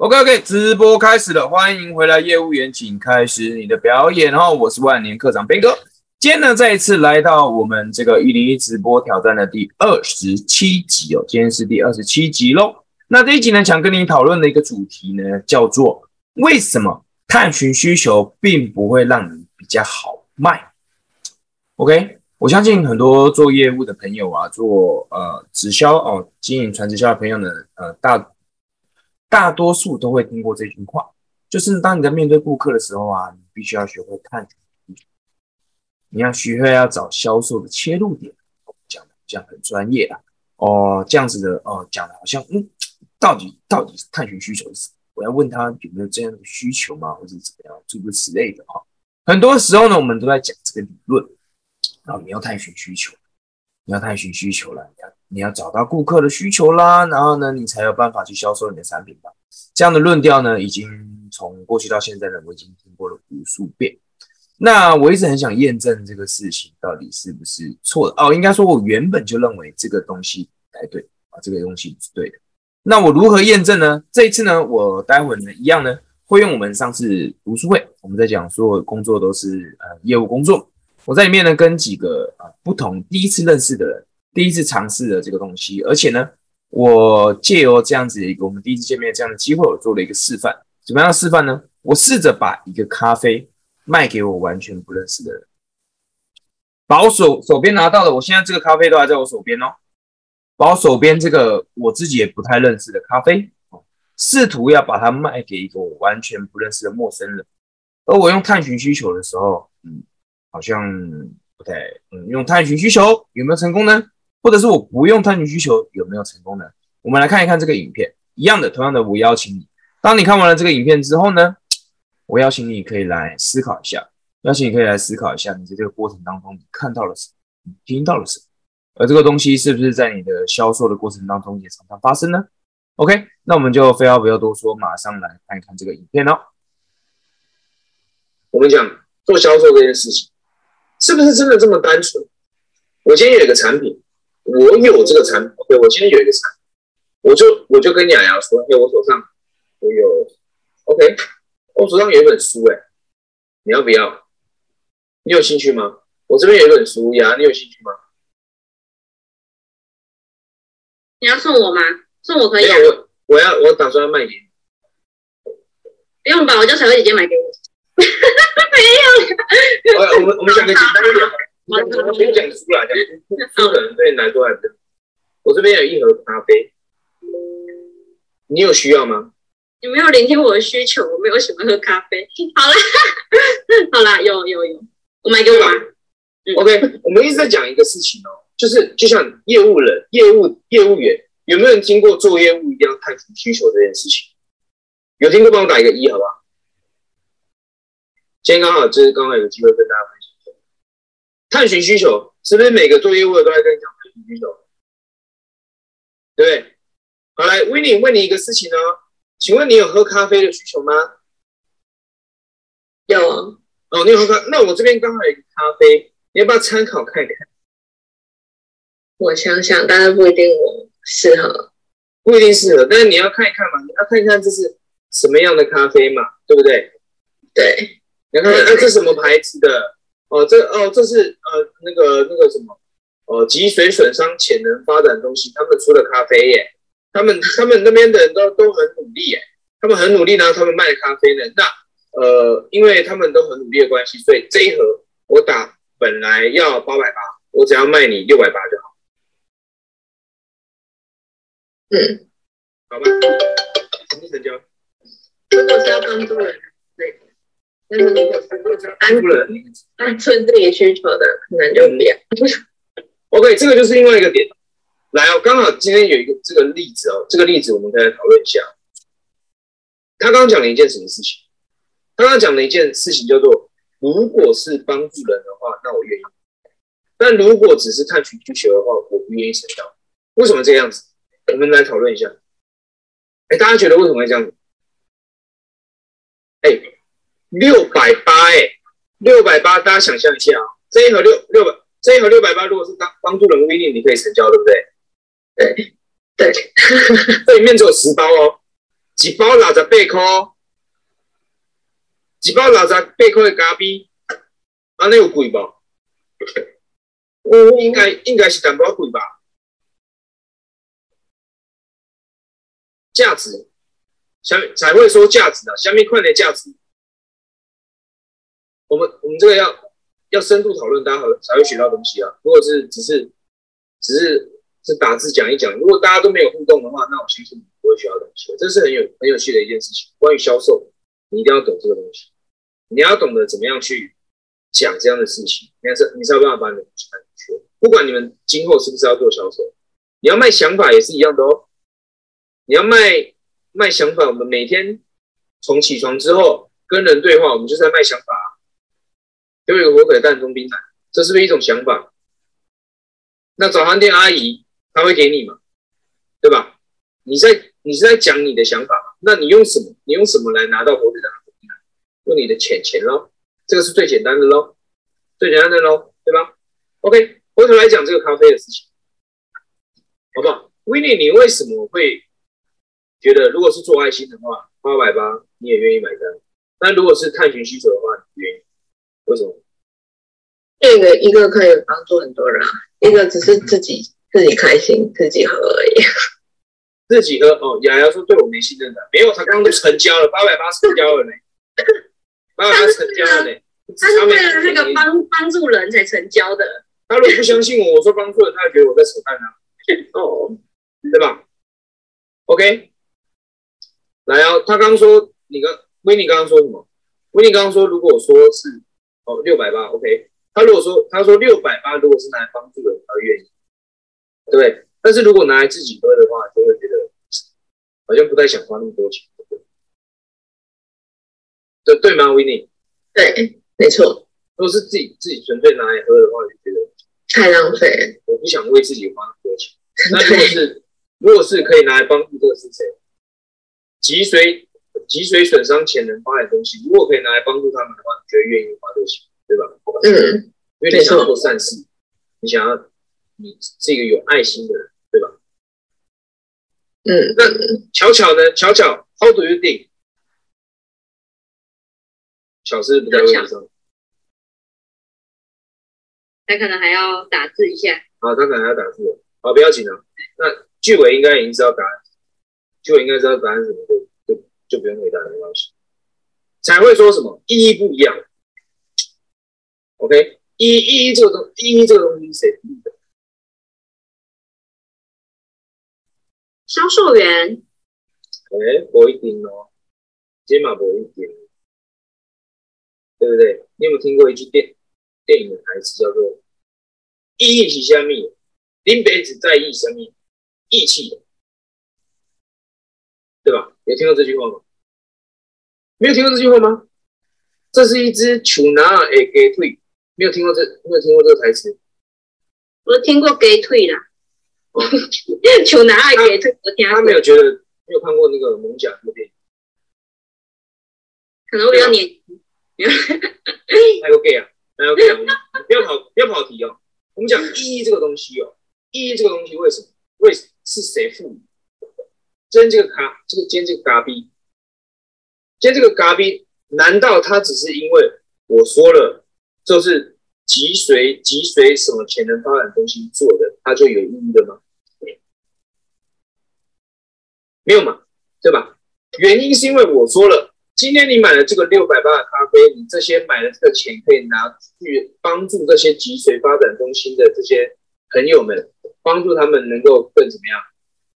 OK OK，直播开始了，欢迎回来，业务员，请开始你的表演哦。我是万年课长斌哥，今天呢再一次来到我们这个一零一直播挑战的第二十七集哦，今天是第二十七集喽。那这一集呢，想跟你讨论的一个主题呢，叫做为什么探寻需求并不会让你比较好卖？OK。我相信很多做业务的朋友啊，做呃直销哦，经营传直销的朋友呢，呃大大多数都会听过这句话，就是当你在面对顾客的时候啊，你必须要学会看，你要学会要找销售的切入点，讲的这样很专业啊，哦这样子的哦讲的好像嗯，到底到底是探寻需求是什么？我要问他有没有这样的需求吗，或者怎么样，诸如此类的哈。很多时候呢，我们都在讲这个理论。然后你要探寻需求，你要探寻需求了，你要你要找到顾客的需求啦，然后呢，你才有办法去销售你的产品吧。这样的论调呢，已经从过去到现在呢，我已经听过了无数遍。那我一直很想验证这个事情到底是不是错的哦。应该说，我原本就认为这个东西才对啊，这个东西是对的。那我如何验证呢？这一次呢，我待会呢，一样呢，会用我们上次读书会，我们在讲说工作都是呃业务工作。我在里面呢，跟几个啊不同第一次认识的人，第一次尝试的这个东西，而且呢，我借由这样子一个我们第一次见面这样的机会，我做了一个示范。怎么样示范呢？我试着把一个咖啡卖给我完全不认识的人，把我手手边拿到的，我现在这个咖啡都还在我手边哦，把我手边这个我自己也不太认识的咖啡，试图要把它卖给一个我完全不认识的陌生人，而我用探寻需求的时候，嗯。好像不太，嗯，用探寻需求有没有成功呢？或者是我不用探寻需求有没有成功呢？我们来看一看这个影片，一样的，同样的，我邀请你，当你看完了这个影片之后呢，我邀请你可以来思考一下，邀请你可以来思考一下，你在这个过程当中你看到了什么，你听到了什么，而这个东西是不是在你的销售的过程当中也常常发生呢？OK，那我们就废话不要多说，马上来看一看这个影片哦。我们讲做销售这件事情。是不是真的这么单纯？我今天有一个产品，我有这个产品，对我今天有一个产品，我就我就跟雅雅说，哎，我手上我有，OK，我手上有一本书，哎，你要不要？你有兴趣吗？我这边有一本书，雅雅，你有兴趣吗？你要送我吗？送我可以。我我要我打算要卖给你。不用吧，我叫小薇姐姐买给我。没有。我我们我们讲个简单一点，我先讲书啦，讲书可能对你来说还是。我这边有一盒咖啡，你有需要吗？你没有聆听我的需求，我没有喜欢喝咖啡。好啦，好啦，有有有，我买给我。OK，我们一直在讲一个事情哦，就是就像业务人、业务业务员，有没有人听过做业务一定要探寻需求这件事情？有听过，帮我打一个一，好不好？今天刚好就是刚好有机会跟大家探寻需求是不是每个做业务的都在跟你讲探寻需求？对不对？好，来 w i n n 问你一个事情哦，请问你有喝咖啡的需求吗？有啊。哦，你有喝咖？那我这边刚好有一个咖啡，你要不要参考看看？我想想，但是不一定我适合，不一定适合，但是你要看一看嘛，你要看一看这是什么样的咖啡嘛，对不对？对。你看，哎，这什么牌子的？哦，这哦，这是呃，那个那个什么，呃，脊髓损伤潜能发展中心他们出的咖啡耶。他们他们那边的人都都很努力耶，他们很努力呢，他们卖咖啡呢。那呃，因为他们都很努力的关系，所以这一盒我打本来要八百八，我只要卖你六百八就好。嗯，好吧，什么成交？如果是要帮助人。但是如果是单纯自己需求的，可能就不要。OK，这个就是另外一个点。来哦，刚好今天有一个这个例子哦，这个例子我们再来讨论一下。他刚刚讲了一件什么事情？他刚刚讲了一件事情叫做：如果是帮助人的话，那我愿意；但如果只是探寻需求的话，我不愿意成交。为什么这样子？我们来讨论一下。哎，大家觉得为什么会这样子？哎。六百八哎，六百八，大家想象一下啊，这一盒六六百，这一盒六百八，如果是帮帮助人物一定，你可以成交，对不对？对对，这里面只有十包哦，几包六十八块，一包六十八块的咖啡，安尼有贵无？应该应该是淡薄贵吧？价值，下面才会说价值啊，下面快点价值。我们我们这个要要深度讨论，大家好才会学到东西啊。如果是只是只是是打字讲一讲，如果大家都没有互动的话，那我相信你不会学到东西。这是很有很有趣的一件事情。关于销售，你一定要懂这个东西，你要懂得怎么样去讲这样的事情，你是你才有办法把你的东西卖出去。不管你们今后是不是要做销售，你要卖想法也是一样的哦。你要卖卖想法，我们每天从起床之后跟人对话，我们就在卖想法。有一个火腿蛋中冰奶，这是不是一种想法？那早餐店阿姨她会给你嘛？对吧？你在你是在讲你的想法，那你用什么？你用什么来拿到火腿蛋中冰奶？用你的钱钱喽，这个是最简单的喽，最简单的喽，对吧？OK，回头来讲这个咖啡的事情，好不好？Winnie，你为什么会？觉得如果是做爱心的话，八百八你也愿意买单。那如果是探寻需求的话，你愿意？为什么？这个一个可以帮助很多人，一个只是自己自己开心自己喝而已。自己喝哦，雅雅说对我没信任的，没有，他刚刚都成交了，八百八成交了呢。八百八成交了呢。他是为了那个帮帮助人才成交的。他如果不相信我，我说帮助人，他觉得我在扯淡啊。哦，对吧？OK。来啊！他刚刚说，你刚维尼刚刚说什么？维尼刚刚说，如果我说是哦六百八，OK。他如果说他说六百八，如果是拿来帮助的，他愿意，对。但是如果拿来自己喝的话，就会觉得好像不太想花那么多钱，对对吗？维尼？对，没错。如果是自己自己纯粹拿来喝的话，就觉得太浪费。我不想为自己花那么多钱。那如果是如果是可以拿来帮助这个是谁？脊髓脊髓损伤前能发的东西，如果可以拿来帮助他们的话，你觉得愿意花这个钱，对吧？嗯，因为你想要做善事，你想要你是一个有爱心的人，对吧？嗯，那巧巧呢？巧巧，How do you think？巧是不在位置上，他可能还要打字一下。啊，他可能还要打字，好，不要紧张。那句尾应该已经知道答案。就应该知道答案是什么，就就就不用回答没关系。才会说什么意义不一样？OK，意意义这个东意义这个东西是谁定的？销售员。哎，不一定哦，起码不一定，对不对？你有没有听过一句电电影的台词，叫做“意义是虾米？林北只在意什么？义气。”对吧？有听过这句话吗？没有听过这句话吗？这是一只球拿诶给退，没有听过这没有听过这个台词。我听过给退啦，求拿爱给退，我听他没有觉得没有看过那个《猛甲》那部电影，可能我比较年轻。还有 gay 啊，还有 gay 啊，不要跑不要跑题哦。我们讲意义这个东西哦，意义这个东西为什么？为是谁赋予？今天这个咖，这个今天这个咖逼，今天这个咖逼，难道他只是因为我说了，就是脊髓脊髓什么潜能发展中心做的，它就有意义了吗？没有嘛，对吧？原因是因为我说了，今天你买了这个六百八的咖啡，你这些买的这个钱可以拿去帮助这些脊髓发展中心的这些朋友们，帮助他们能够更怎么样？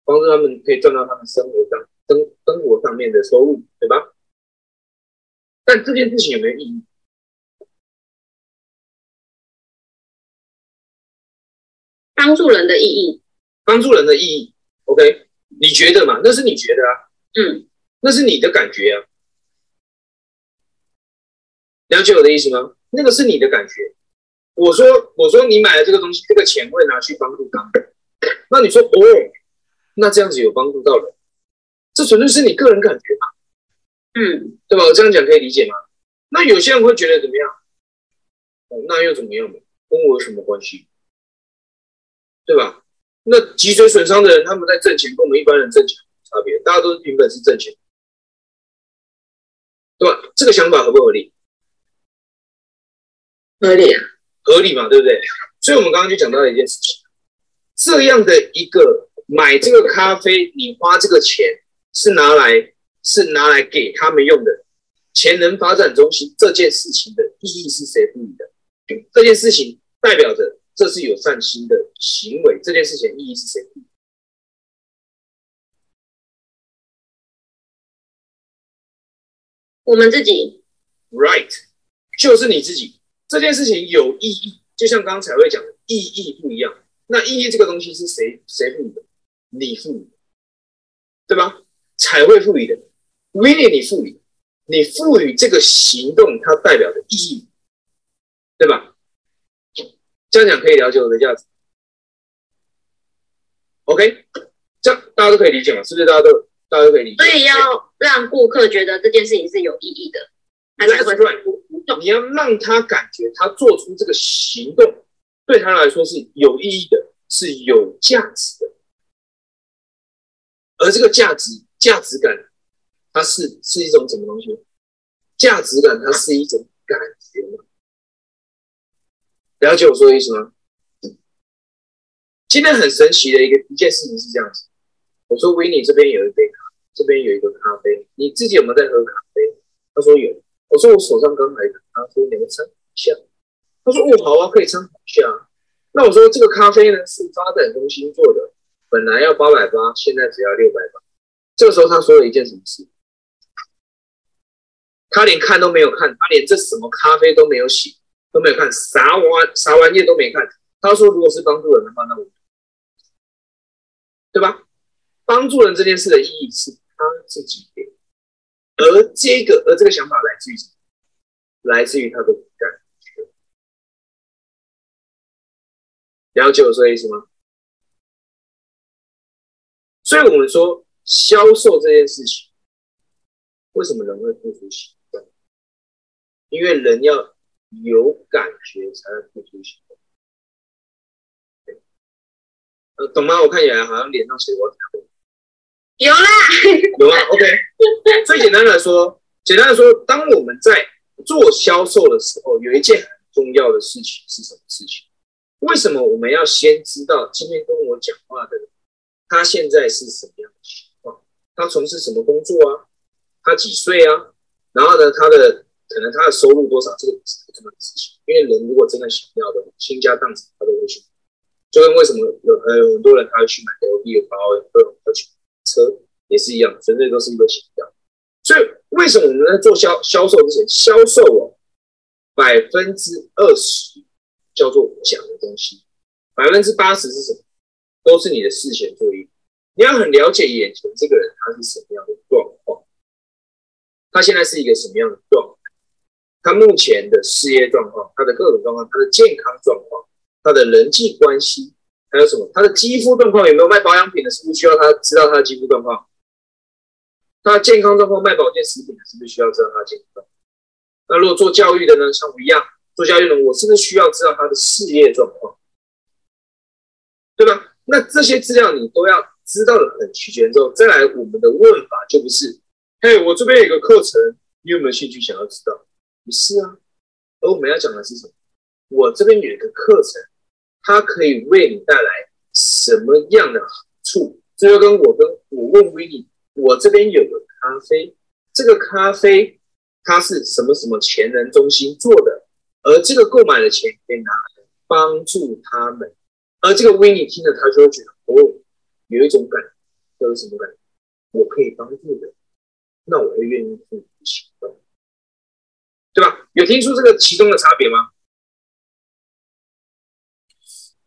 帮助他们可以赚到他们生活上生生活上面的收入，对吧？但这件事情有没有意义？帮助人的意义，帮助人的意义，OK？你觉得嘛？那是你觉得啊，嗯，那是你的感觉啊。了解我的意思吗？那个是你的感觉。我说，我说你买了这个东西，这个钱会拿去帮助他们。那你说，哦？那这样子有帮助到人，这纯粹是你个人感觉嘛？嗯，对吧？我这样讲可以理解吗？那有些人会觉得怎么样？哦，那又怎么样呢？跟我有什么关系？对吧？那脊髓损伤的人，他们在挣钱，跟我们一般人挣钱差别，大家都是凭本事挣钱，对吧？这个想法合不合理？合理啊，合理嘛，对不对？所以我们刚刚就讲到了一件事情，这样的一个买这个咖啡，你花这个钱是拿来是拿来给他们用的，潜能发展中心这件事情的意义是谁赋予的？这件事情代表着这是有善心的行为，这件事情意义是谁？我们自己 Right，就是你自己。这件事情有意义，就像刚才会讲的，意义不一样。那意义这个东西是谁谁赋予的？你赋予的，对吧？才会赋予的 i 你赋予，你赋予这个行动它代表的意义，对吧？这样讲可以了解我的价值。OK，这样大家都可以理解吗？是不是大家都大家都可以理解？所以要让顾客觉得这件事情是有意义的，还是会 That's right 你要让他感觉他做出这个行动对他来说是有意义的，是有价值的，而这个价值价值感，它是是一种什么东西？价值感它是一种感觉嘛？了解我说的意思吗？今天很神奇的一个一件事情是这样子，我说维尼这边有一杯咖，这边有一个咖啡，你自己有没有在喝咖啡？他说有。我说我手上刚来的咖啡，你们参考一下。他说哦，好啊，可以参考一下。那我说这个咖啡呢是发展中心做的，本来要八百八，现在只要六百八。这个时候他说了一件什么事？他连看都没有看，他连这什么咖啡都没有洗，都没有看，啥玩啥玩意都没看。他说如果是帮助人的话，那我对吧？帮助人这件事的意义是他自己给。而这个，而这个想法来自于什么？来自于他的感觉。了解我说的意思吗？所以我们说销售这件事情，为什么人会付出行动？因为人要有感觉才能付出行动。呃，懂吗？我看起来好像脸上写过条。有啦，有啊，OK。最简单来说，简单来说，当我们在做销售的时候，有一件很重要的事情是什么事情？为什么我们要先知道今天跟我讲话的人，他现在是什么样的情况？他从事什么工作啊？他几岁啊？然后呢，他的可能他的收入多少？这个不是很重要的事情。因为人如果真的想要的倾家荡产，他都会去。就跟为什么有呃很多人他会去买 LV 的包，各种要去。车也是一样，纯粹都是一个形象。所以为什么我们在做销销售之前，销售哦，百分之二十叫做讲的东西，百分之八十是什么？都是你的事前作业。你要很了解眼前这个人他是什么样的状况，他现在是一个什么样的状态，他目前的事业状况，他的各种状况，他的健康状况，他的人际关系。还有什么？他的肌肤状况有没有卖保养品的？是不是需要他知道他的肌肤状况？他的健康状况卖保健食品的，是不是需要知道他的健康？那如果做教育的呢？像我一样做教育的，我是不是需要知道他的事业状况？对吧？那这些资料你都要知道的很齐全之后，再来我们的问法就不是：嘿，我这边有个课程，你有没有兴趣想要知道？不是啊，而我们要讲的是什么？我这边有一个课程。它可以为你带来什么样的好处？这就跟我跟我问维尼，我这边有个咖啡，这个咖啡它是什么什么前人中心做的，而这个购买的钱可以拿来帮助他们，而这个维尼听了他就会觉得哦，有一种感，这是什么感觉？我可以帮助的，那我会愿意付出行动，对吧？有听出这个其中的差别吗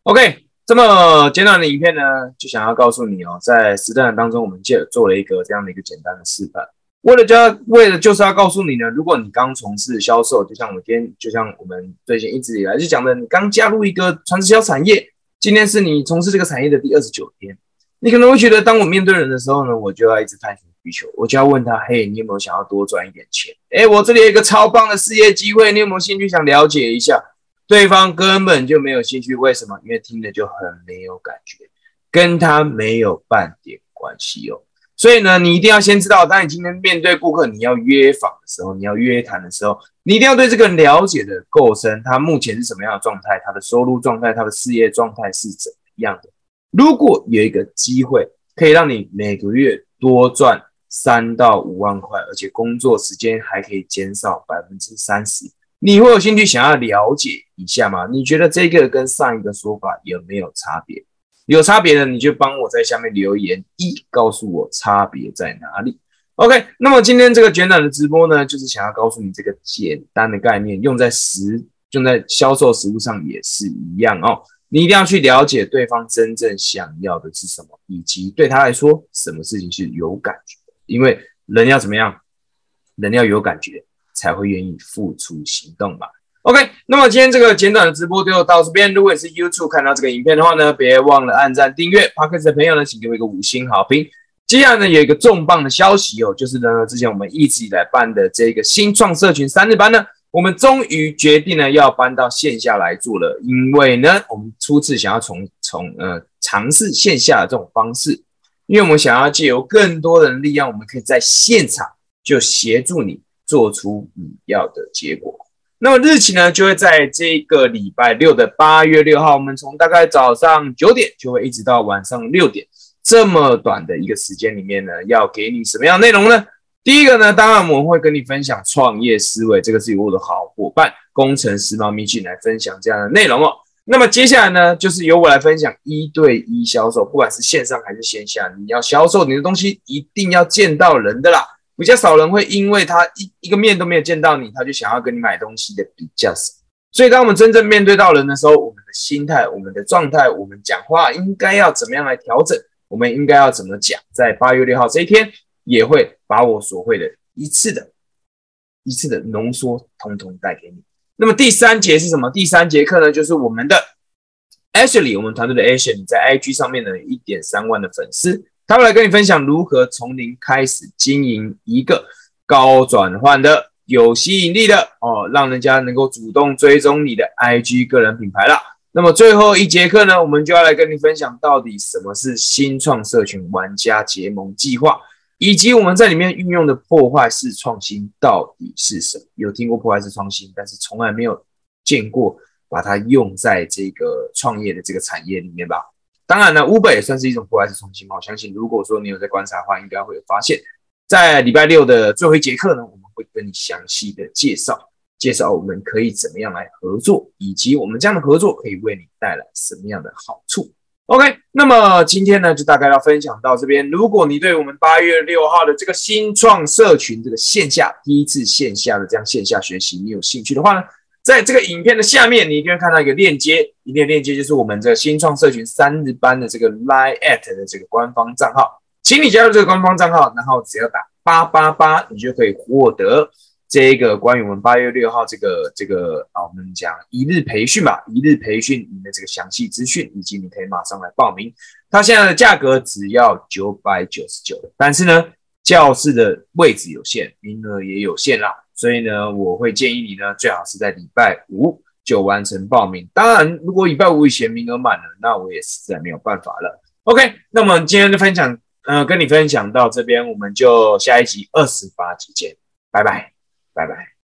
？OK，这么简短的影片呢，就想要告诉你哦，在实战当中，我们借做了一个这样的一个简单的示范。为了就要，为了就是要告诉你呢，如果你刚从事销售，就像我们今天，就像我们最近一直以来就讲的，你刚加入一个传销产业，今天是你从事这个产业的第二十九天，你可能会觉得，当我面对人的时候呢，我就要一直探寻需求，我就要问他，嘿，你有没有想要多赚一点钱？哎，我这里有一个超棒的事业机会，你有没有兴趣想了解一下？对方根本就没有兴趣，为什么？因为听的就很没有感觉，跟他没有半点关系哦。所以呢，你一定要先知道，当你今天面对顾客，你要约访的时候，你要约谈的时候，你一定要对这个人了解的够深，他目前是什么样的状态，他的收入状态，他的事业状态是怎么样的。如果有一个机会可以让你每个月多赚三到五万块，而且工作时间还可以减少百分之三十，你会有兴趣想要了解一下吗？你觉得这个跟上一个说法有没有差别？有差别的，你就帮我在下面留言一，告诉我差别在哪里。OK，那么今天这个简短的直播呢，就是想要告诉你这个简单的概念，用在实用在销售实务上也是一样哦。你一定要去了解对方真正想要的是什么，以及对他来说，什么事情是有感觉。因为人要怎么样？人要有感觉，才会愿意付出行动嘛。OK，那么今天这个简短的直播就到这边。如果你是 YouTube 看到这个影片的话呢，别忘了按赞、订阅。Parkers 的朋友呢，请给我一个五星好评。接下来呢，有一个重磅的消息哦，就是呢，之前我们一直以来办的这个新创社群三日班呢，我们终于决定呢要搬到线下来做了。因为呢，我们初次想要从从呃尝试线下的这种方式，因为我们想要借由更多的力量，我们可以在现场就协助你做出你要的结果。那么日期呢，就会在这个礼拜六的八月六号，我们从大概早上九点就会一直到晚上六点，这么短的一个时间里面呢，要给你什么样内容呢？第一个呢，当然我们会跟你分享创业思维，这个是由我的好伙伴工程师猫咪进来分享这样的内容哦。那么接下来呢，就是由我来分享一对一销售，不管是线上还是线下，你要销售你的东西，一定要见到人的啦。比较少人会因为他一一个面都没有见到你，他就想要跟你买东西的比较少。所以当我们真正面对到人的时候，我们的心态、我们的状态、我们讲话应该要怎么样来调整？我们应该要怎么讲？在八月六号这一天，也会把我所会的一次的、一次的浓缩，通通带给你。那么第三节是什么？第三节课呢，就是我们的 Ashley，我们团队的 Ashley 在 IG 上面呢，一点三万的粉丝。他会来跟你分享如何从零开始经营一个高转换的、有吸引力的哦，让人家能够主动追踪你的 IG 个人品牌啦。那么最后一节课呢，我们就要来跟你分享到底什么是新创社群玩家结盟计划，以及我们在里面运用的破坏式创新到底是什么？有听过破坏式创新，但是从来没有见过把它用在这个创业的这个产业里面吧？当然呢，Uber 也算是一种破坏式创新嘛。我相信，如果说你有在观察的话，应该会有发现，在礼拜六的最后一节课呢，我们会跟你详细的介绍，介绍我们可以怎么样来合作，以及我们这样的合作可以为你带来什么样的好处。OK，那么今天呢，就大概要分享到这边。如果你对我们八月六号的这个新创社群这个线下第一次线下的这样线下学习，你有兴趣的话呢？在这个影片的下面，你一定会看到一个链接，一个链接就是我们这个新创社群三日班的这个 Line at 的这个官方账号，请你加入这个官方账号，然后只要打八八八，你就可以获得这一个关于我们八月六号这个这个啊，我们讲一日培训吧，一日培训里面的这个详细资讯，以及你可以马上来报名。它现在的价格只要九百九十九，但是呢，教室的位置有限，名额也有限啦。所以呢，我会建议你呢，最好是在礼拜五就完成报名。当然，如果礼拜五以前名额满了，那我也实在没有办法了。OK，那么今天的分享，呃，跟你分享到这边，我们就下一集二十八集见，拜拜，拜拜。